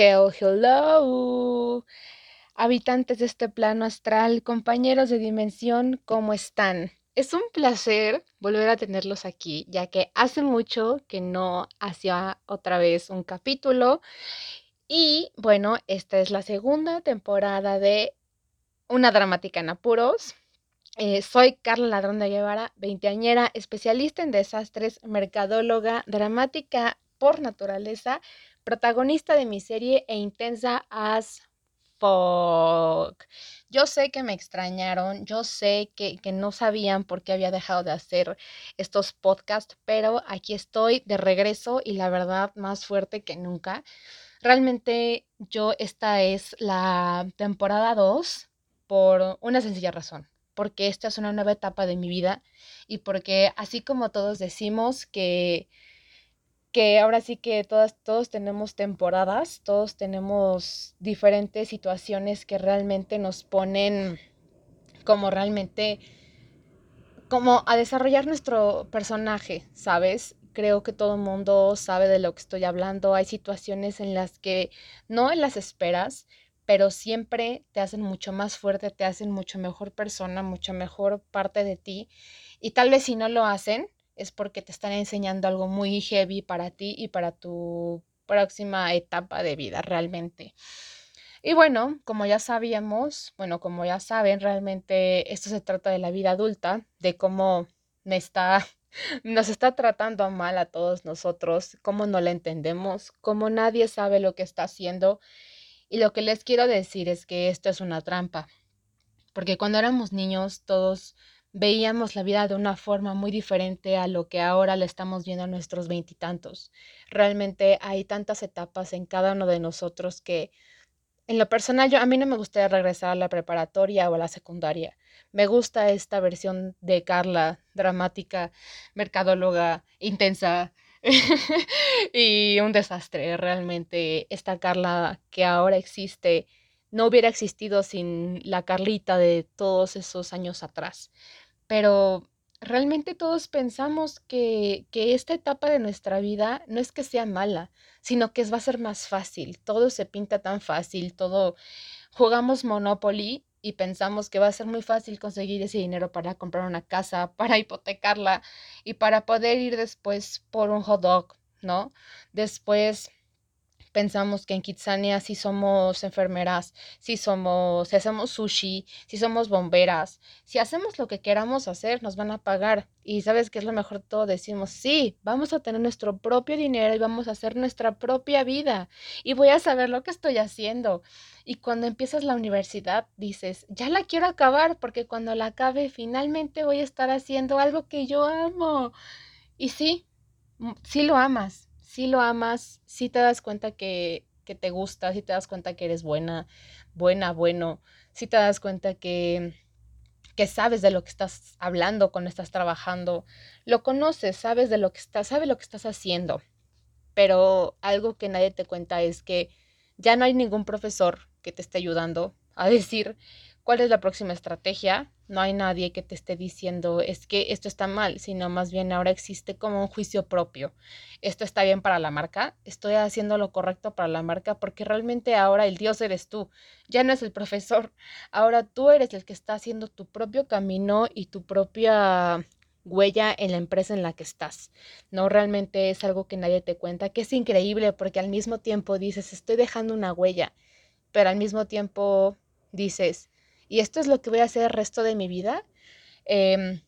Hell, hello. Habitantes de este plano astral, compañeros de dimensión, ¿cómo están? Es un placer volver a tenerlos aquí, ya que hace mucho que no hacía otra vez un capítulo. Y bueno, esta es la segunda temporada de Una Dramática en Apuros. Eh, soy Carla Ladrón de Guevara, veinteañera, especialista en desastres, mercadóloga, dramática por naturaleza, protagonista de mi serie e intensa as fuck. Yo sé que me extrañaron, yo sé que, que, no sabían por qué había dejado de hacer estos podcasts, pero aquí estoy de regreso y la verdad más fuerte que nunca. Realmente yo esta es la temporada 2 por una sencilla razón, porque esta es una nueva etapa de mi vida y porque así como todos decimos que que ahora sí que todas, todos tenemos temporadas, todos tenemos diferentes situaciones que realmente nos ponen como realmente, como a desarrollar nuestro personaje, ¿sabes? Creo que todo el mundo sabe de lo que estoy hablando. Hay situaciones en las que no las esperas, pero siempre te hacen mucho más fuerte, te hacen mucho mejor persona, mucho mejor parte de ti. Y tal vez si no lo hacen, es porque te están enseñando algo muy heavy para ti y para tu próxima etapa de vida realmente. Y bueno, como ya sabíamos, bueno, como ya saben, realmente esto se trata de la vida adulta, de cómo me está, nos está tratando mal a todos nosotros, cómo no la entendemos, cómo nadie sabe lo que está haciendo. Y lo que les quiero decir es que esto es una trampa, porque cuando éramos niños todos veíamos la vida de una forma muy diferente a lo que ahora la estamos viendo a nuestros veintitantos. Realmente hay tantas etapas en cada uno de nosotros que en lo personal yo a mí no me gustaría regresar a la preparatoria o a la secundaria. Me gusta esta versión de Carla, dramática, mercadóloga, intensa y un desastre. Realmente esta Carla que ahora existe no hubiera existido sin la Carlita de todos esos años atrás. Pero realmente todos pensamos que, que, esta etapa de nuestra vida no es que sea mala, sino que va a ser más fácil. Todo se pinta tan fácil, todo jugamos Monopoly y pensamos que va a ser muy fácil conseguir ese dinero para comprar una casa, para hipotecarla y para poder ir después por un hot dog, ¿no? Después pensamos que en Kitsania sí somos enfermeras, sí somos, si hacemos sushi, si somos bomberas, si hacemos lo que queramos hacer, nos van a pagar. Y sabes qué es lo mejor todo, decimos, sí, vamos a tener nuestro propio dinero y vamos a hacer nuestra propia vida. Y voy a saber lo que estoy haciendo. Y cuando empiezas la universidad, dices, ya la quiero acabar porque cuando la acabe, finalmente voy a estar haciendo algo que yo amo. Y sí, sí lo amas, si lo amas, si te das cuenta que, que te gusta, si te das cuenta que eres buena, buena, bueno, si te das cuenta que, que sabes de lo que estás hablando cuando estás trabajando, lo conoces, sabes de lo que estás, sabes lo que estás haciendo. Pero algo que nadie te cuenta es que ya no hay ningún profesor que te esté ayudando a decir cuál es la próxima estrategia. No hay nadie que te esté diciendo es que esto está mal, sino más bien ahora existe como un juicio propio. Esto está bien para la marca, estoy haciendo lo correcto para la marca porque realmente ahora el Dios eres tú, ya no es el profesor. Ahora tú eres el que está haciendo tu propio camino y tu propia huella en la empresa en la que estás. No realmente es algo que nadie te cuenta, que es increíble porque al mismo tiempo dices, estoy dejando una huella, pero al mismo tiempo dices, y esto es lo que voy a hacer el resto de mi vida. Em,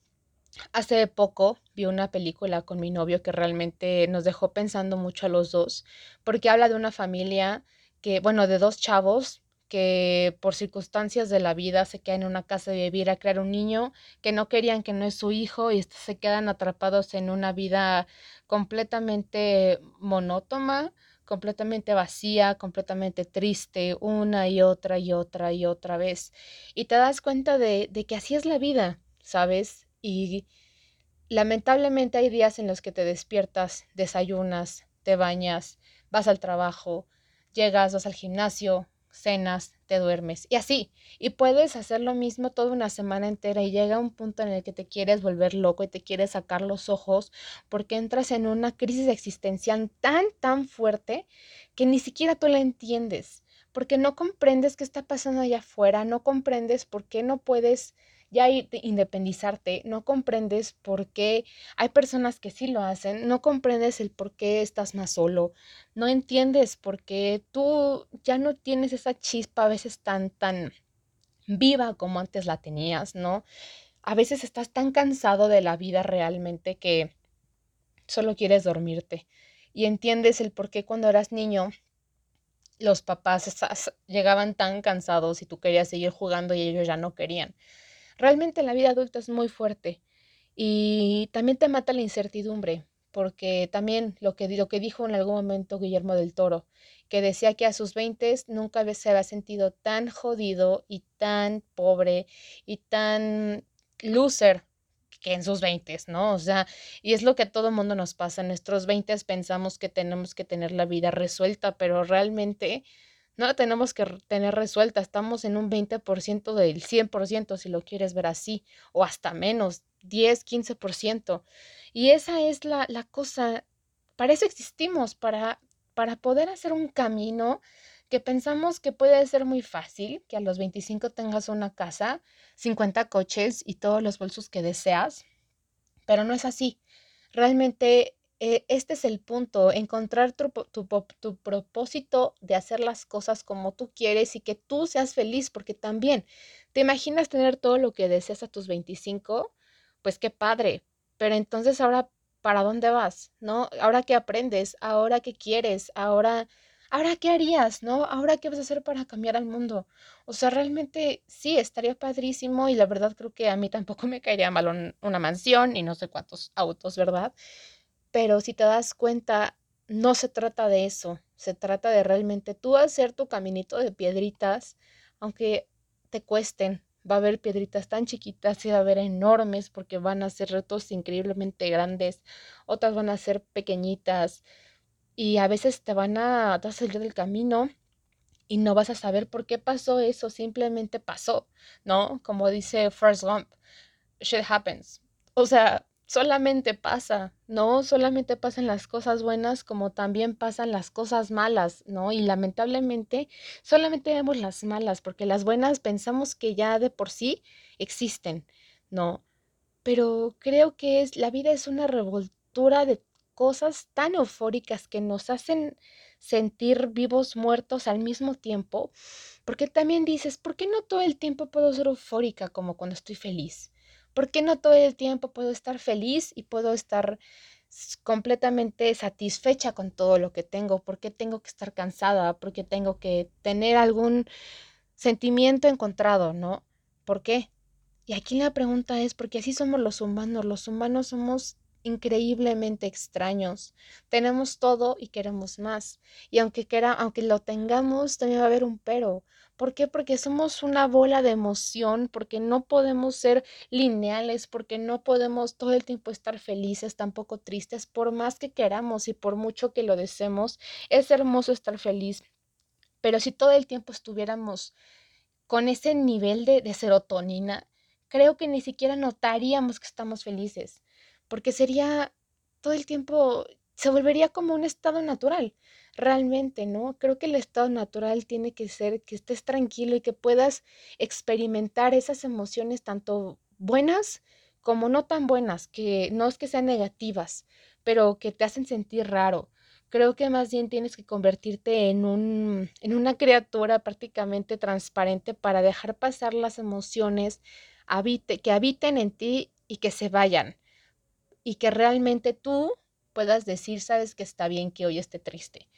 hace poco vi una película con mi novio que realmente nos dejó pensando mucho a los dos, porque habla de una familia que, bueno, de dos chavos que por circunstancias de la vida se quedan en una casa de vivir a crear un niño que no querían que no es su hijo y se quedan atrapados en una vida completamente monótona completamente vacía, completamente triste, una y otra y otra y otra vez. Y te das cuenta de, de que así es la vida, ¿sabes? Y lamentablemente hay días en los que te despiertas, desayunas, te bañas, vas al trabajo, llegas, vas al gimnasio, cenas, te duermes y así. Y puedes hacer lo mismo toda una semana entera y llega un punto en el que te quieres volver loco y te quieres sacar los ojos porque entras en una crisis existencial tan, tan fuerte que ni siquiera tú la entiendes, porque no comprendes qué está pasando allá afuera, no comprendes por qué no puedes ya independizarte, no comprendes por qué hay personas que sí lo hacen, no comprendes el por qué estás más solo, no entiendes por qué tú ya no tienes esa chispa a veces tan, tan viva como antes la tenías, ¿no? A veces estás tan cansado de la vida realmente que solo quieres dormirte y entiendes el por qué cuando eras niño los papás llegaban tan cansados y tú querías seguir jugando y ellos ya no querían. Realmente la vida adulta es muy fuerte y también te mata la incertidumbre, porque también lo que, lo que dijo en algún momento Guillermo del Toro, que decía que a sus 20 nunca se había sentido tan jodido y tan pobre y tan loser que en sus 20, ¿no? O sea, y es lo que a todo mundo nos pasa. En nuestros 20 pensamos que tenemos que tener la vida resuelta, pero realmente no la tenemos que tener resuelta, estamos en un 20% del 100% si lo quieres ver así, o hasta menos, 10, 15%. Y esa es la, la cosa, para eso existimos, para, para poder hacer un camino que pensamos que puede ser muy fácil, que a los 25 tengas una casa, 50 coches y todos los bolsos que deseas, pero no es así. Realmente eh, este es el punto, encontrar tu, tu, propósito de hacer las cosas como tú quieres y que tú seas feliz, porque también te imaginas tener todo lo que deseas a tus 25, pues qué padre, pero entonces ahora, ¿para dónde vas? ¿No? Ahora qué aprendes, ahora qué quieres, ahora, ahora qué harías, ¿no? Ahora qué vas a hacer para cambiar al mundo. O sea, realmente sí, estaría padrísimo y la verdad creo que a mí tampoco me caería mal una mansión y no sé cuántos autos, ¿verdad? Pero si te das cuenta, no se trata de eso, se trata de realmente tú hacer tu caminito de piedritas, aunque te cuesten. Va a haber piedritas tan chiquitas y va a haber enormes porque van a ser retos increíblemente grandes, otras van a ser pequeñitas y a veces te van a, salir del camino y no vas a saber por qué pasó eso, simplemente pasó, ¿no? Como dice First Gump, shit happens. O sea, solamente pasa, ¿no? Solamente pasan las cosas buenas como también pasan las cosas malas, ¿no? Y lamentablemente solamente vemos las malas porque las buenas pensamos que ya de por sí existen, ¿no? Pero creo que es la vida es una revoltura de cosas tan eufóricas que nos hacen sentir vivos, muertos al mismo tiempo, porque también dices, ¿por qué no todo el tiempo puedo ser eufórica como cuando estoy feliz? ¿Por qué no todo el tiempo puedo estar feliz y puedo estar completamente satisfecha con todo lo que tengo? ¿Por qué tengo que estar cansada? ¿Por qué tengo que tener algún sentimiento encontrado, no? ¿Por qué? Y aquí la pregunta es, porque así somos los humanos, los humanos somos increíblemente extraños. Tenemos todo y queremos más. Y aunque quiera, aunque lo tengamos, también va a haber un pero. ¿Por qué? Porque somos una bola de emoción, porque no podemos ser lineales, porque no podemos todo el tiempo estar felices, tampoco tristes, por más que queramos y por mucho que lo deseemos. Es hermoso estar feliz, pero si todo el tiempo estuviéramos con ese nivel de, de serotonina, creo que ni siquiera notaríamos que estamos felices porque sería todo el tiempo, se volvería como un estado natural, realmente, ¿no? Creo que el estado natural tiene que ser que estés tranquilo y que puedas experimentar esas emociones tanto buenas como no tan buenas, que no es que sean negativas, pero que te hacen sentir raro. Creo que más bien tienes que convertirte en, un, en una criatura prácticamente transparente para dejar pasar las emociones habite, que habiten en ti y que se vayan y que realmente tú puedas decir, sabes que está bien que hoy esté triste,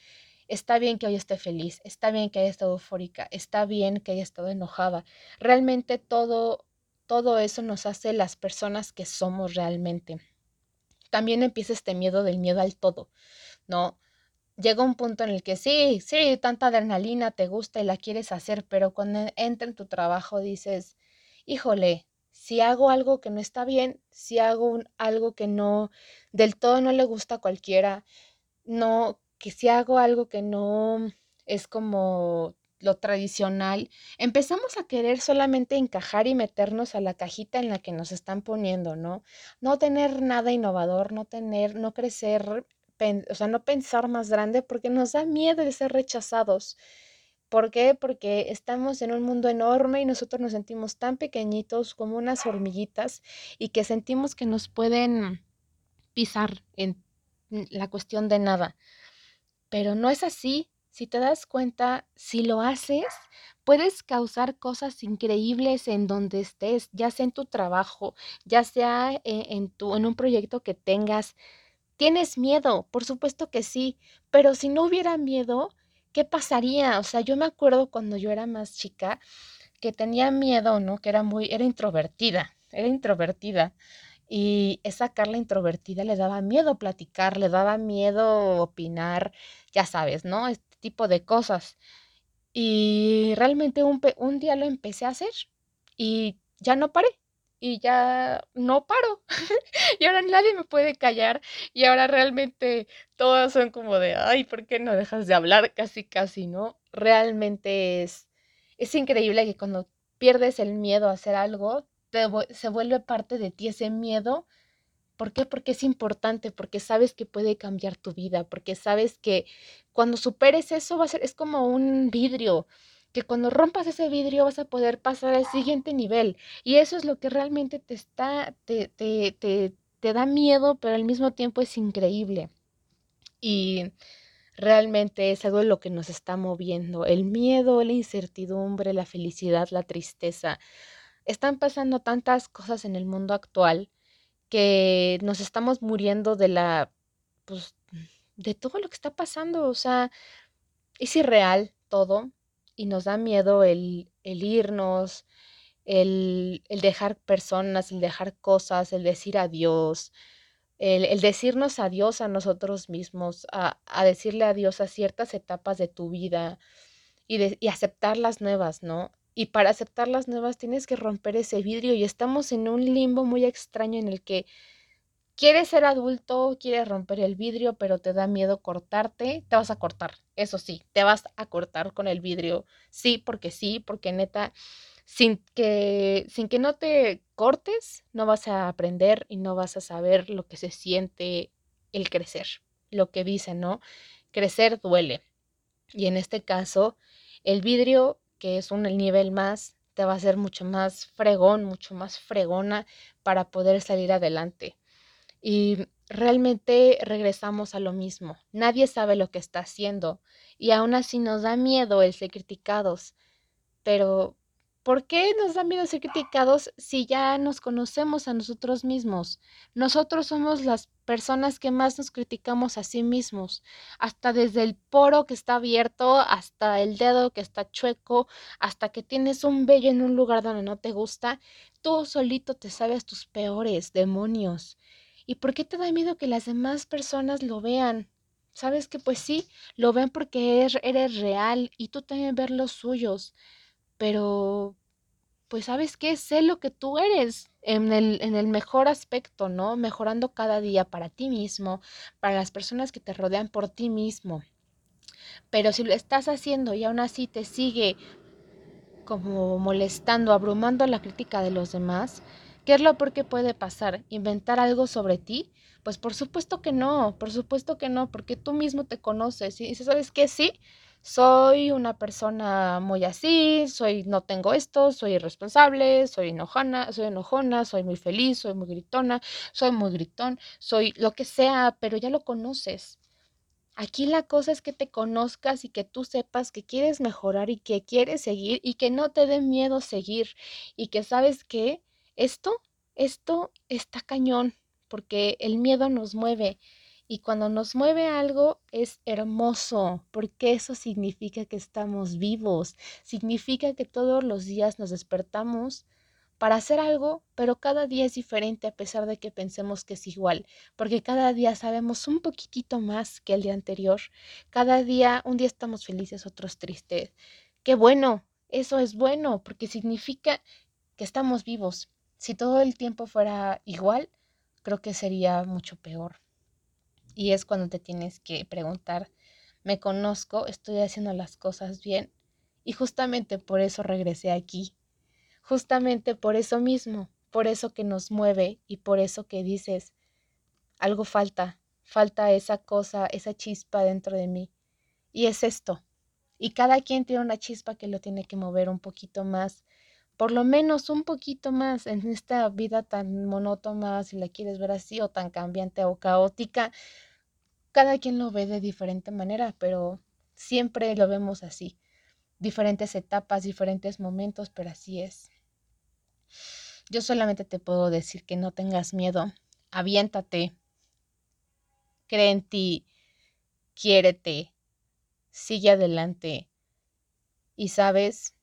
está bien que hoy esté feliz, está bien que haya estado eufórica, está bien que haya estado enojada. Realmente todo, todo eso nos hace las personas que somos realmente. También empieza este miedo del miedo al todo, ¿no? Llega un punto en el que sí, sí, tanta adrenalina te gusta y la quieres hacer, pero cuando entra en tu trabajo dices, híjole, si hago algo que no está bien, si hago algo que no del todo no le gusta a cualquiera, no, que si hago algo que no es como lo tradicional, empezamos a querer solamente encajar y meternos a la cajita en la que nos están poniendo, ¿no? No tener nada innovador, no tener, no crecer, o sea, no pensar más grande porque nos da miedo de ser rechazados. ¿Por qué? Porque estamos en un mundo enorme y nosotros nos sentimos tan pequeñitos como unas hormiguitas y que sentimos que nos pueden pisar en la cuestión de nada. Pero no es así. Si te das cuenta, si lo haces, puedes causar cosas increíbles en donde estés, ya sea en tu trabajo, ya sea e, en, tu, en un proyecto que tengas. ¿Tienes miedo? Por supuesto que sí, pero si no hubiera miedo, ¿qué pasaría? O sea, yo me acuerdo cuando yo era más chica que tenía miedo, ¿no? Que era muy, era introvertida, era introvertida. Y esa Carla introvertida le daba miedo platicar, le daba miedo opinar, ya sabes, ¿no? Este tipo de cosas. Y realmente un, un día lo empecé a hacer y ya no paré y ya no paro. y ahora nadie me puede callar y ahora realmente todas son como de, ay, ¿por qué no dejas de hablar? Casi, casi, ¿no? Realmente es, es increíble que cuando pierdes el miedo a hacer algo, se vuelve parte de ti ese miedo. ¿Por qué? Porque es importante, porque sabes que puede cambiar tu vida, porque sabes que cuando superes eso va a ser, es como un vidrio que cuando rompas ese vidrio vas a poder pasar al siguiente nivel. Y eso es lo que realmente te está, te, te, te, te da miedo, pero al mismo tiempo es increíble. Y realmente es algo de lo que nos está moviendo. El miedo, la incertidumbre, la felicidad, la tristeza. Están pasando tantas cosas en el mundo actual que nos estamos muriendo de la, pues, de todo lo que está pasando. O sea, es irreal todo y nos da miedo el, el irnos, el, el, dejar personas, el dejar cosas, el decir adiós, el, el decirnos adiós a nosotros mismos, a, a, decirle adiós a ciertas etapas de tu vida y, de, y aceptar las nuevas, ¿no? Y para aceptar las nuevas tienes que romper ese vidrio y estamos en un limbo muy extraño en el que quieres ser adulto, quieres romper el vidrio, pero te da miedo cortarte, te vas a cortar, eso sí, te vas a cortar con el vidrio, sí, porque sí, porque neta, sin que, sin que no te cortes, no vas a aprender y no vas a saber lo que se siente el crecer, lo que dice, ¿no? Crecer duele. Y en este caso, el vidrio, que es un nivel más, te va a hacer mucho más fregón, mucho más fregona para poder salir adelante. Y realmente regresamos a lo mismo. Nadie sabe lo que está haciendo y aún así nos da miedo el ser criticados. Pero, ¿por qué nos da miedo ser criticados si ya nos conocemos a nosotros mismos? Nosotros somos las personas que más nos criticamos a sí mismos, hasta desde el poro que está abierto, hasta el dedo que está chueco, hasta que tienes un vello en un lugar donde no te gusta, tú solito te sabes tus peores demonios. ¿Y por qué te da miedo que las demás personas lo vean? Sabes que pues sí, lo ven porque eres real y tú también ver los suyos. Pero, pues sabes qué, sé lo que tú eres en el, en el mejor aspecto, ¿no? Mejorando cada día para ti mismo, para las personas que te rodean por ti mismo. Pero si lo estás haciendo y aún así te sigue como molestando, abrumando la crítica de los demás, ¿Qué es lo peor que puede pasar? ¿Inventar algo sobre ti? Pues por supuesto que no, por supuesto que no, porque tú mismo te conoces y dices, ¿sabes qué? Sí, soy una persona muy así, soy, no tengo esto, soy irresponsable, soy enojona, soy enojona, soy muy feliz, soy muy gritona, soy muy gritón, soy lo que sea, pero ya lo conoces. Aquí la cosa es que te conozcas y que tú sepas que quieres mejorar y que quieres seguir y que no te dé miedo seguir y que sabes que esto, esto está cañón, porque el miedo nos mueve. Y cuando nos mueve algo es hermoso, porque eso significa que estamos vivos, significa que todos los días nos despertamos para hacer algo, pero cada día es diferente a pesar de que pensemos que es igual, porque cada día sabemos un poquitito más que el día anterior. Cada día, un día estamos felices, otros tristes. Qué bueno, eso es bueno, porque significa que estamos vivos, si todo el tiempo fuera igual, creo que sería mucho peor. Y es cuando te tienes que preguntar, ¿me conozco? ¿Estoy haciendo las cosas bien? Y justamente por eso regresé aquí. Justamente por eso mismo, por eso que nos mueve y por eso que dices, algo falta, falta esa cosa, esa chispa dentro de mí. Y es esto. Y cada quien tiene una chispa que lo tiene que mover un poquito más, por lo menos un poquito más en esta vida tan monótona, si la quieres ver así, o tan cambiante o caótica. Cada quien lo ve de diferente manera, pero siempre lo vemos así. Diferentes etapas, diferentes momentos, pero así es. Yo solamente te puedo decir que no tengas miedo, aviéntate, cree en ti, quiérete, sigue adelante. Y sabes,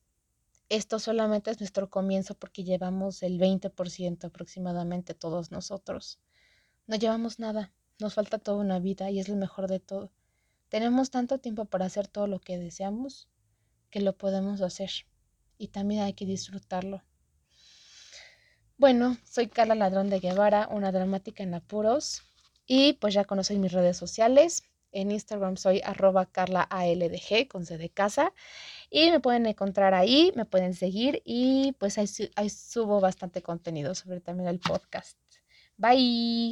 esto solamente es nuestro comienzo porque llevamos el 20% aproximadamente todos nosotros. No llevamos nada, nos falta toda una vida y es lo mejor de todo. Tenemos tanto tiempo para hacer todo lo que deseamos que lo podemos hacer y también hay que disfrutarlo. Bueno, soy Carla Ladrón de Guevara, una dramática en apuros y pues ya conocen mis redes sociales. En Instagram soy arroba carlaaldg con C de casa y me pueden encontrar ahí, me pueden seguir y pues ahí, ahí subo bastante contenido sobre también el podcast. Bye.